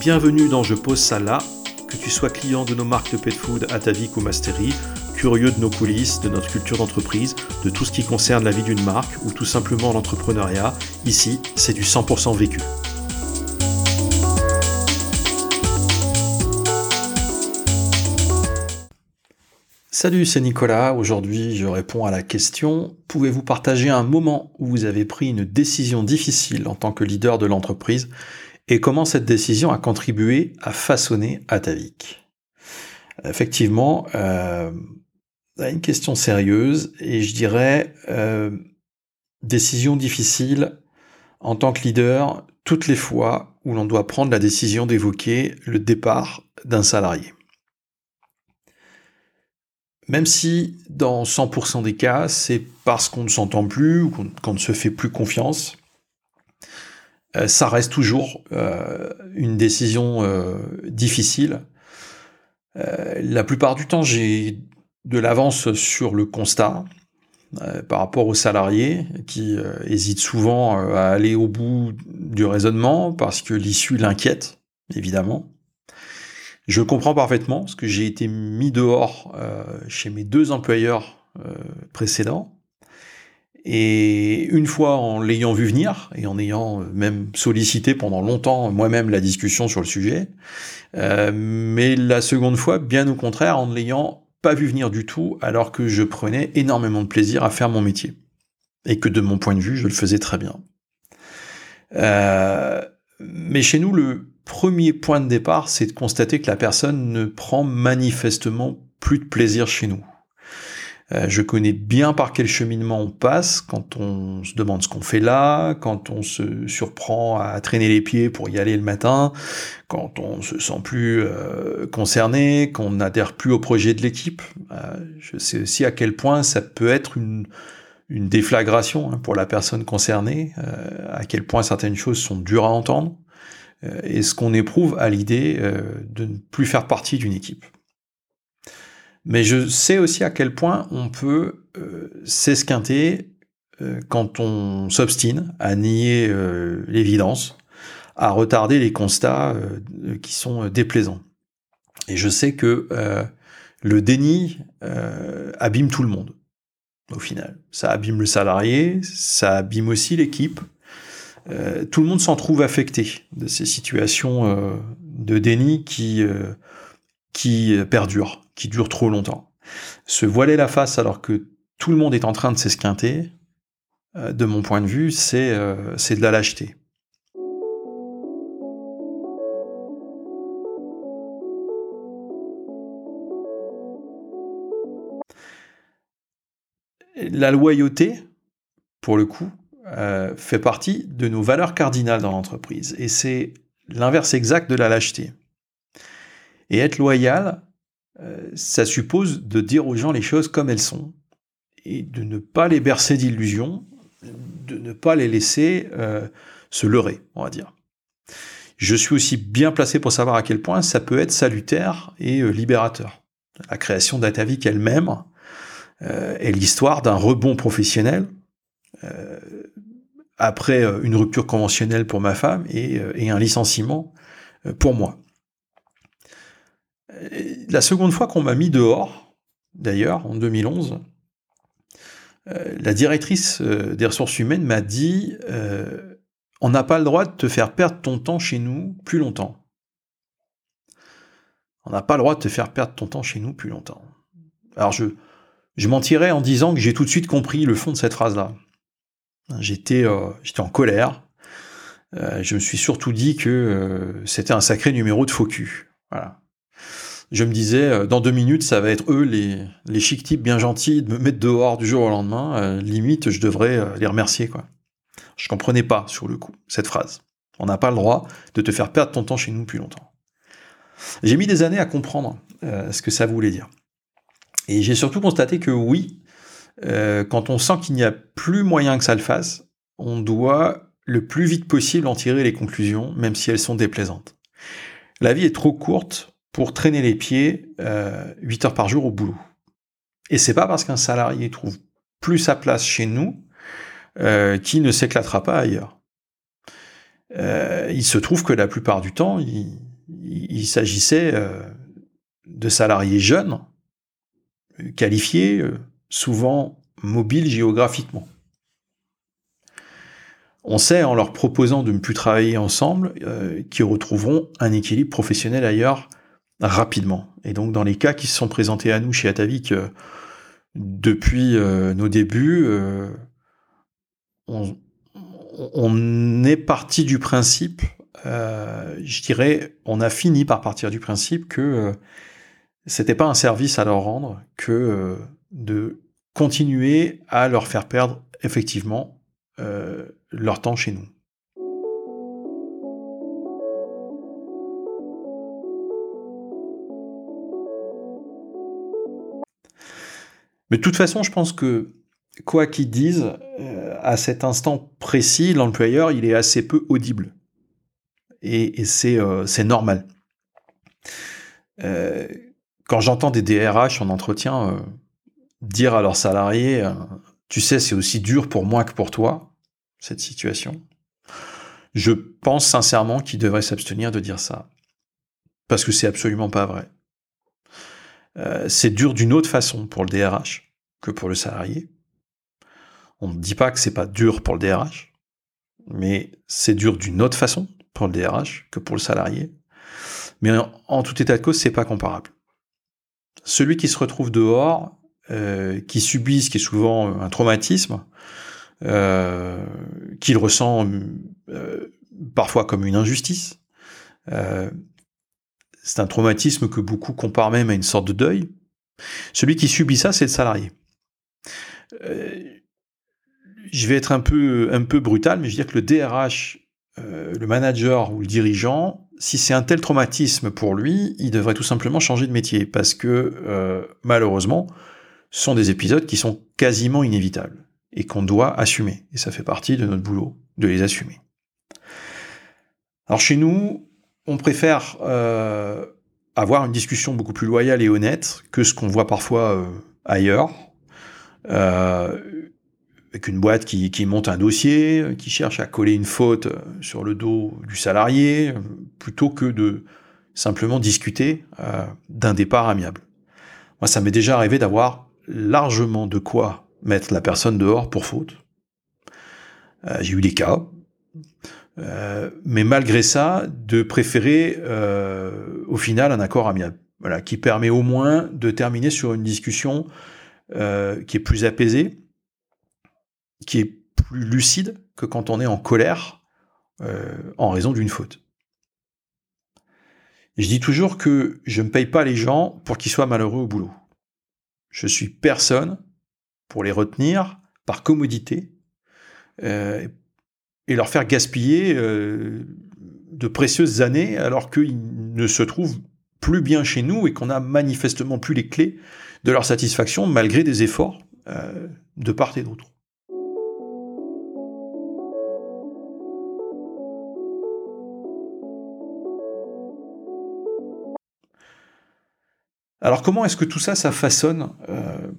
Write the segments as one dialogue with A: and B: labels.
A: Bienvenue dans Je pose ça là, que tu sois client de nos marques de pet food Atavic ou Mastery, curieux de nos coulisses, de notre culture d'entreprise, de tout ce qui concerne la vie d'une marque ou tout simplement l'entrepreneuriat, ici c'est du 100% vécu. Salut, c'est Nicolas. Aujourd'hui, je réponds à la question pouvez-vous partager un moment où vous avez pris une décision difficile en tant que leader de l'entreprise et comment cette décision a contribué à façonner Atavik Effectivement, euh, une question sérieuse et je dirais euh, décision difficile en tant que leader toutes les fois où l'on doit prendre la décision d'évoquer le départ d'un salarié. Même si dans 100% des cas, c'est parce qu'on ne s'entend plus ou qu'on ne se fait plus confiance, ça reste toujours euh, une décision euh, difficile. la plupart du temps, j'ai de l'avance sur le constat par rapport aux salariés qui hésitent souvent à aller au bout du raisonnement parce que l'issue l'inquiète, évidemment. Je comprends parfaitement, parce que j'ai été mis dehors euh, chez mes deux employeurs euh, précédents. Et une fois en l'ayant vu venir, et en ayant même sollicité pendant longtemps moi-même la discussion sur le sujet, euh, mais la seconde fois, bien au contraire, en ne l'ayant pas vu venir du tout, alors que je prenais énormément de plaisir à faire mon métier. Et que de mon point de vue, je le faisais très bien. mais chez nous, le, premier point de départ, c'est de constater que la personne ne prend manifestement plus de plaisir chez nous. Euh, je connais bien par quel cheminement on passe quand on se demande ce qu'on fait là, quand on se surprend à traîner les pieds pour y aller le matin, quand on se sent plus euh, concerné, qu'on n'adhère plus au projet de l'équipe. Euh, je sais aussi à quel point ça peut être une, déflagration hein, pour la personne concernée, à quel point certaines choses sont dures à entendre. Et ce qu'on éprouve à l'idée de ne plus faire partie d'une équipe. Mais je sais aussi à quel point on peut euh, s'esquinter quand on s'obstine à nier l'évidence, à retarder les constats qui sont déplaisants. Et je sais que le déni abîme tout le monde, au final. Ça abîme le salarié, ça abîme aussi l'équipe, euh, tout le monde s'en trouve affecté de ces situations euh, de déni qui, euh, qui perdurent, qui durent trop longtemps. Se voiler la face alors que tout le monde est en train de s'esquinter, de mon point de vue, c'est de la lâcheté. La loyauté, pour le coup, euh, fait partie de nos valeurs cardinales dans l'entreprise. Et c'est l'inverse exact de la lâcheté. Et être loyal, euh, ça suppose de dire aux gens les choses comme elles sont, et de ne pas les bercer d'illusions, de ne pas les laisser euh, se leurrer, on va dire. Je suis aussi bien placé pour savoir à quel point ça peut être salutaire et libérateur. La création d'Atavik elle-même est l'histoire d'un rebond professionnel après euh, une rupture conventionnelle pour ma femme et, euh, un licenciement euh, pour moi. La seconde fois qu'on m'a mis dehors, d'ailleurs, en 2011, la directrice des ressources humaines m'a dit On n'a pas le droit de te faire perdre ton temps chez nous plus longtemps. On n'a pas le droit de te faire perdre ton temps chez nous plus longtemps. Alors je, je mentirais en disant que j'ai tout de suite compris le fond de cette phrase-là. J'étais euh, en colère. Euh, je me suis surtout dit que euh, c'était un sacré numéro de faux cul. Voilà. Je me disais, dans deux minutes, ça va être eux, les, les chic types bien gentils, de me mettre dehors du jour au lendemain. limite, je devrais les remercier. quoi. Je comprenais pas, sur le coup, cette phrase. On n'a pas le droit de te faire perdre ton temps chez nous plus longtemps. J'ai mis des années à comprendre ce que ça voulait dire. Et j'ai surtout constaté que oui, euh, quand on sent qu'il n'y a plus moyen que ça le fasse, on doit le plus vite possible en tirer les conclusions, même si elles sont déplaisantes. La vie est trop courte pour traîner les pieds euh, 8 heures par jour au boulot. Et c'est pas parce qu'un salarié trouve plus sa place chez nous euh, qu'il ne s'éclatera pas ailleurs. Euh, il se trouve que la plupart du temps, il, s'agissait de salariés jeunes, qualifiés, souvent mobiles géographiquement. On sait en leur proposant de ne plus travailler ensemble qu'ils retrouveront un équilibre professionnel ailleurs rapidement. Et donc dans les cas qui se sont présentés à nous chez Atavik depuis nos débuts, on, on est parti du principe, euh, je dirais, on a fini par partir du principe que euh, c'était pas un service à leur rendre que euh, de continuer à leur faire perdre effectivement leur temps chez nous. Mais de toute façon, je pense que quoi qu'ils disent, euh, à cet instant précis, l'employeur, il est assez peu audible. Et, euh, c'est normal. Euh, quand j'entends des DRH en entretien dire à leurs salariés, tu sais, c'est aussi dur pour moi que pour toi, cette situation, je pense sincèrement qu'ils devraient s'abstenir de dire ça. Parce que c'est absolument pas vrai. C'est dur d'une autre façon pour le DRH que pour le salarié. On ne dit pas que c'est pas dur pour le DRH, mais c'est dur d'une autre façon pour le DRH que pour le salarié. Mais en, tout état de cause, c'est pas comparable. Celui qui se retrouve dehors, euh, qui subit ce qui est souvent un traumatisme, euh, qu'il ressent euh, parfois comme une injustice. C'est un traumatisme que beaucoup comparent même à une sorte de deuil. Celui qui subit ça, c'est le salarié je vais être un peu, un peu brutal, mais je veux dire que le DRH, euh, le manager ou le dirigeant, si c'est un tel traumatisme pour lui, il devrait tout simplement changer de métier, parce que euh, malheureusement, ce sont des épisodes qui sont quasiment inévitables et qu'on doit assumer. Et ça fait partie de notre boulot de les assumer. Alors chez nous, on préfère euh, avoir une discussion beaucoup plus loyale et honnête que ce qu'on voit parfois ailleurs. Euh, avec une boîte qui, monte un dossier, qui cherche à coller une faute sur le dos du salarié, plutôt que de simplement discuter euh, d'un départ amiable. Moi, ça m'est déjà arrivé d'avoir largement de quoi mettre la personne dehors pour faute. Euh, j'ai eu des cas, euh, mais malgré ça, de préférer au final un accord amiable, voilà, qui permet au moins de terminer sur une discussion qui est plus apaisée, qui est plus lucide que quand on est en colère euh, en raison d'une faute. je dis toujours que je ne paye pas les gens pour qu'ils soient malheureux au boulot. Je suis personne pour les retenir par commodité euh, et leur faire gaspiller euh, de précieuses années alors qu'ils ne se trouvent plus bien chez nous et qu'on a manifestement plus les clés de leur satisfaction malgré des efforts de part et d'autre. Alors comment est-ce que tout ça, ça façonne euh,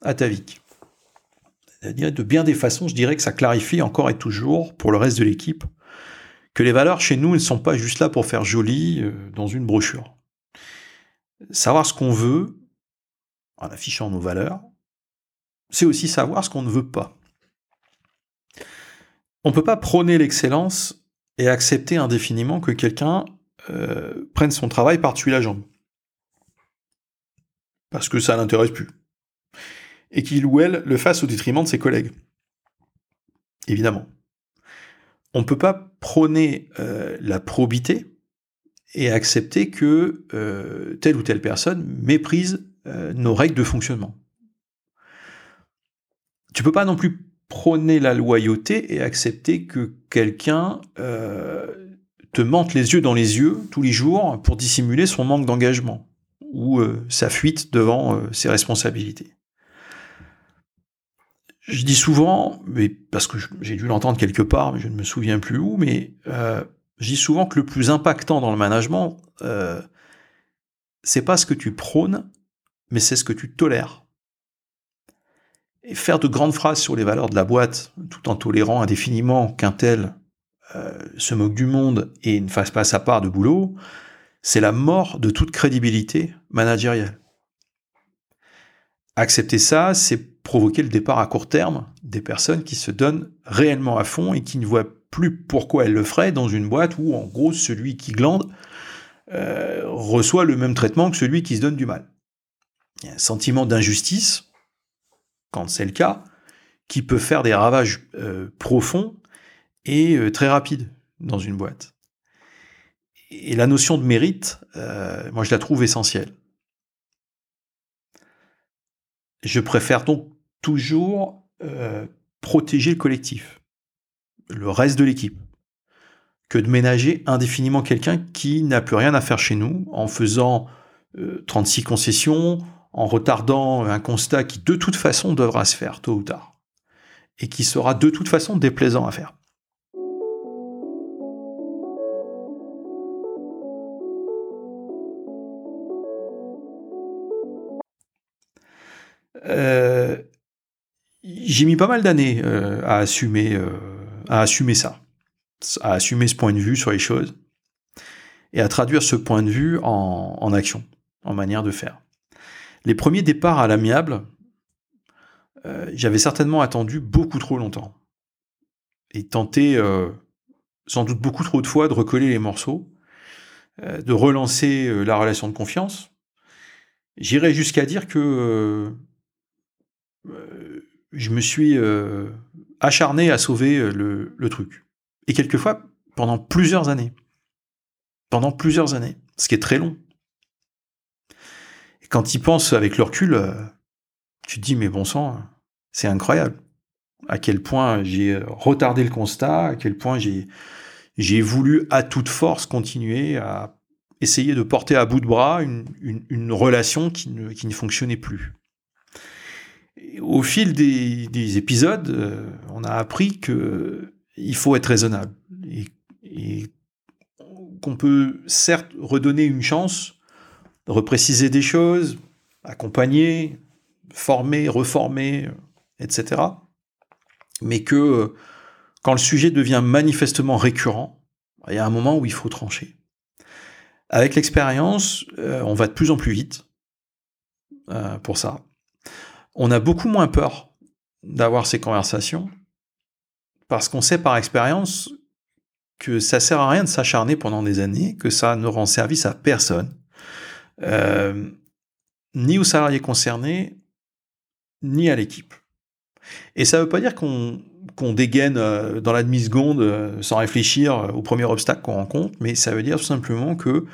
A: Atavik? De bien des façons, je dirais que ça clarifie encore et toujours pour le reste de l'équipe que les valeurs chez nous ne sont pas juste là pour faire joli euh, dans une brochure. Savoir ce qu'on veut en affichant nos valeurs, c'est aussi savoir ce qu'on ne veut pas. On ne peut pas prôner l'excellence et accepter indéfiniment que quelqu'un euh, prenne son travail par-dessus la jambe parce que ça l'intéresse plus. Et qu'il ou elle le fasse au détriment de ses collègues. Évidemment. On ne peut pas prôner euh, la probité et accepter que euh, telle ou telle personne méprise euh, nos règles de fonctionnement. Tu peux pas non plus prôner la loyauté et accepter que quelqu'un te mente les yeux dans les yeux tous les jours pour dissimuler son manque d'engagement ou sa fuite devant ses responsabilités. Je dis souvent, mais parce que j'ai dû l'entendre quelque part, mais je ne me souviens plus où, mais euh, je dis souvent que le plus impactant dans le management, c'est pas ce que tu prônes, mais c'est ce que tu tolères. Et faire de grandes phrases sur les valeurs de la boîte, tout en tolérant indéfiniment qu'un tel se moque du monde et ne fasse pas sa part de boulot, c'est la mort de toute crédibilité managériale. Accepter ça, c'est provoquer le départ à court terme des personnes qui se donnent réellement à fond et qui ne voient plus pourquoi elles le feraient dans une boîte où, en gros, celui qui glande euh, reçoit le même traitement que celui qui se donne du mal. Un sentiment d'injustice, quand c'est le cas, qui peut faire des ravages euh, profonds et euh, très rapides dans une boîte. Et la notion de mérite, moi je la trouve essentielle. Je préfère donc toujours protéger le collectif, le reste de l'équipe que de ménager indéfiniment quelqu'un qui n'a plus rien à faire chez nous en faisant 36 euh, concessions, en retardant un constat qui de toute façon devra se faire tôt ou tard, et qui sera de toute façon déplaisant à faire. J'ai mis pas mal d'années euh, à assumer, à assumer ça à assumer ce point de vue sur les choses et à traduire ce point de vue en, action, en manière de faire. Les premiers départs à l'amiable, euh, j'avais certainement attendu beaucoup trop longtemps et tenté euh, sans doute beaucoup trop de fois de recoller les morceaux, euh, de relancer la relation de confiance. J'irais jusqu'à dire que je me suis acharné à sauver le truc. Et quelquefois, pendant plusieurs années. Pendant plusieurs années. Ce qui est très long. Et quand tu y penses avec le euh, tu te dis, mais bon sang, c'est incroyable. À quel point j'ai retardé le constat, à quel point j'ai, voulu à toute force continuer à essayer de porter à bout de bras une, relation qui ne fonctionnait plus. Au fil des, épisodes, euh, on a appris que il faut être raisonnable. Et, qu'on peut certes redonner une chance, repréciser des choses, accompagner, former, reformer, etc. Mais que quand le sujet devient manifestement récurrent, il y a un moment où il faut trancher. Avec l'expérience, euh, on va de plus en plus vite euh, pour ça. On a beaucoup moins peur d'avoir ces conversations parce qu'on sait par expérience que ça sert à rien de s'acharner pendant des années, que ça ne rend service à personne, euh, ni aux salariés concernés, ni à l'équipe. Et ça ne veut pas dire qu'on dégaine euh, dans la demi-seconde euh, sans réfléchir au premier obstacle qu'on rencontre, mais ça veut dire tout simplement que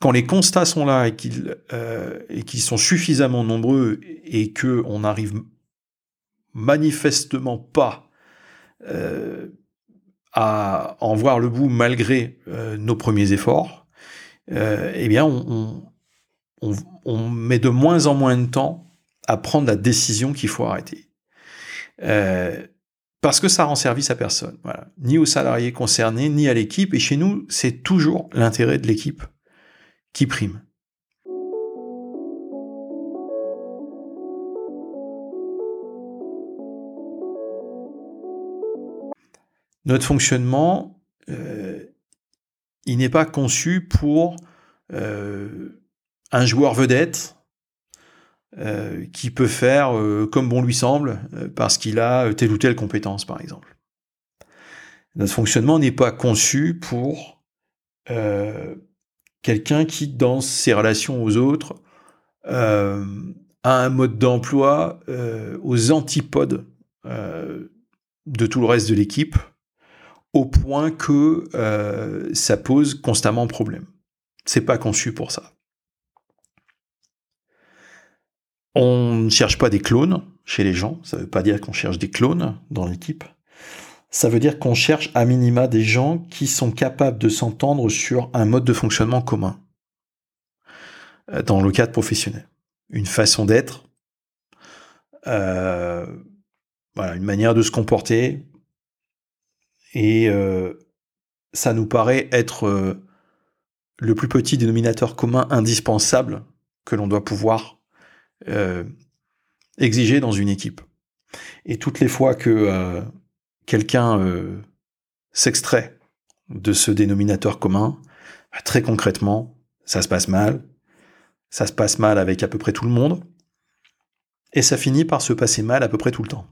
A: quand les constats sont là et qu'ils sont suffisamment nombreux et qu'on n'arrive manifestement pas euh, à en voir le bout malgré euh, nos premiers efforts, euh, eh bien, on, met de moins en moins de temps à prendre la décision qu'il faut arrêter. parce que ça rend service à personne, ni aux salariés concernés, ni à l'équipe. Et chez nous, c'est toujours l'intérêt de l'équipe qui prime. notre fonctionnement, euh, il n'est pas conçu pour euh, un joueur vedette euh, qui peut faire comme bon lui semble parce qu'il a telle ou telle compétence, par exemple. Notre fonctionnement n'est pas conçu pour quelqu'un qui, dans ses relations aux autres, a un mode d'emploi aux antipodes de tout le reste de l'équipe au point que euh, ça pose constamment problème. C'est pas conçu pour ça. On ne cherche pas des clones chez les gens, ça ne veut pas dire qu'on cherche des clones dans l'équipe. Ça veut dire qu'on cherche à minima des gens qui sont capables de s'entendre sur un mode de fonctionnement commun euh, dans le cadre professionnel. Une façon d'être, euh, voilà, une manière de se comporter, et euh, ça nous paraît être le plus petit dénominateur commun indispensable que l'on doit pouvoir exiger dans une équipe. Et toutes les fois que quelqu'un s'extrait de ce dénominateur commun, bah, très concrètement, ça se passe mal, ça se passe mal avec à peu près tout le monde, et ça finit par se passer mal à peu près tout le temps.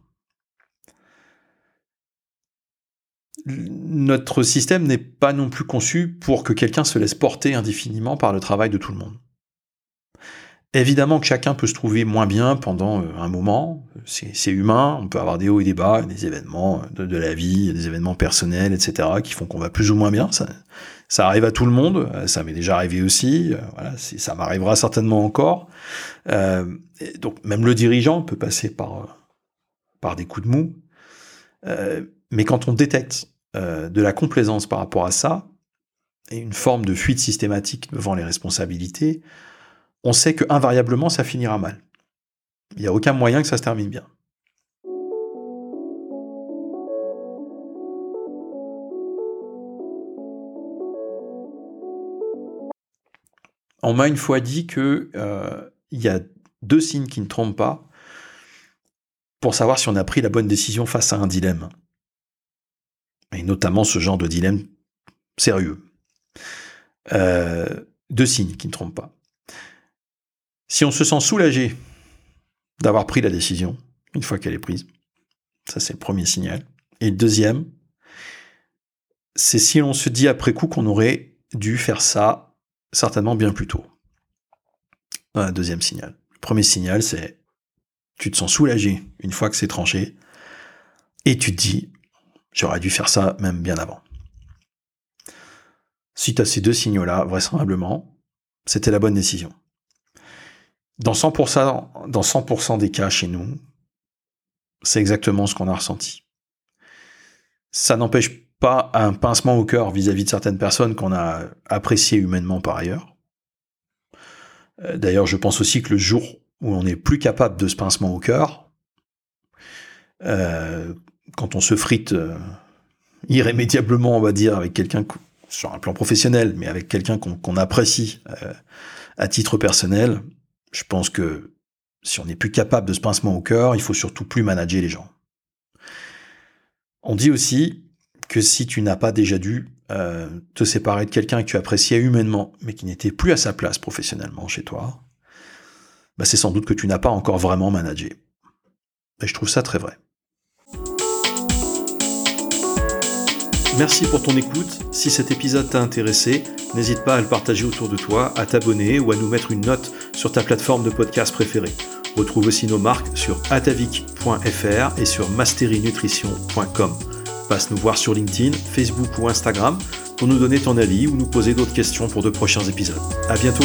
A: Notre système n'est pas non plus conçu pour que quelqu'un se laisse porter indéfiniment par le travail de tout le monde. Évidemment que chacun peut se trouver moins bien pendant euh, un moment, c'est humain, on peut avoir des hauts et des bas, des événements de, la vie, des événements personnels, etc., qui font qu'on va plus ou moins bien. Ça, arrive à tout le monde, euh, ça m'est déjà arrivé aussi, euh, ça m'arrivera certainement encore. donc même le dirigeant peut passer par, par des coups de mou. mais quand on détecte de la complaisance par rapport à ça, et une forme de fuite systématique devant les responsabilités, on sait que invariablement ça finira mal. Il n'y a aucun moyen que ça se termine bien. On m'a une fois dit que euh, il y a deux signes qui ne trompent pas pour savoir si on a pris la bonne décision face à un dilemme. Et notamment ce genre de dilemme sérieux. Euh, deux signes qui ne trompent pas. Si on se sent soulagé d'avoir pris la décision, une fois qu'elle est prise, ça c'est le premier signal. Et le deuxième, c'est si on se dit après coup qu'on aurait dû faire ça certainement bien plus tôt. Un deuxième signal. Le premier signal, c'est tu te sens soulagé une fois que c'est tranché, et tu te dis j'aurais dû faire ça même bien avant. Si tu as ces deux signaux-là, vraisemblablement, c'était la bonne décision. Dans 100%, dans 100 des cas chez nous, c'est exactement ce qu'on a ressenti. Ça n'empêche pas un pincement au cœur vis-à-vis de certaines personnes qu'on a appréciées humainement par ailleurs. Euh, d'ailleurs, je pense aussi que le jour où on n'est plus capable de ce pincement au cœur, euh, quand on se frite euh, irrémédiablement, on va dire, avec quelqu'un sur un plan professionnel, mais avec quelqu'un qu'on apprécie à titre personnel, je pense que si on n'est plus capable de ce pincement au cœur, il faut surtout plus manager les gens. On dit aussi que si tu n'as pas déjà dû euh, te séparer de quelqu'un que tu appréciais humainement, mais qui n'était plus à sa place professionnellement chez toi, bah c'est sans doute que tu n'as pas encore vraiment managé. Et je trouve ça très vrai. Merci pour ton écoute. Si cet épisode t'a intéressé, n'hésite pas à le partager autour de toi, à t'abonner ou à nous mettre une note sur ta plateforme de podcast préférée. Retrouve aussi nos marques sur atavik.fr et sur masterinutrition.com. Passe nous voir sur LinkedIn, Facebook ou Instagram pour nous donner ton avis ou nous poser d'autres questions pour de prochains épisodes. À bientôt!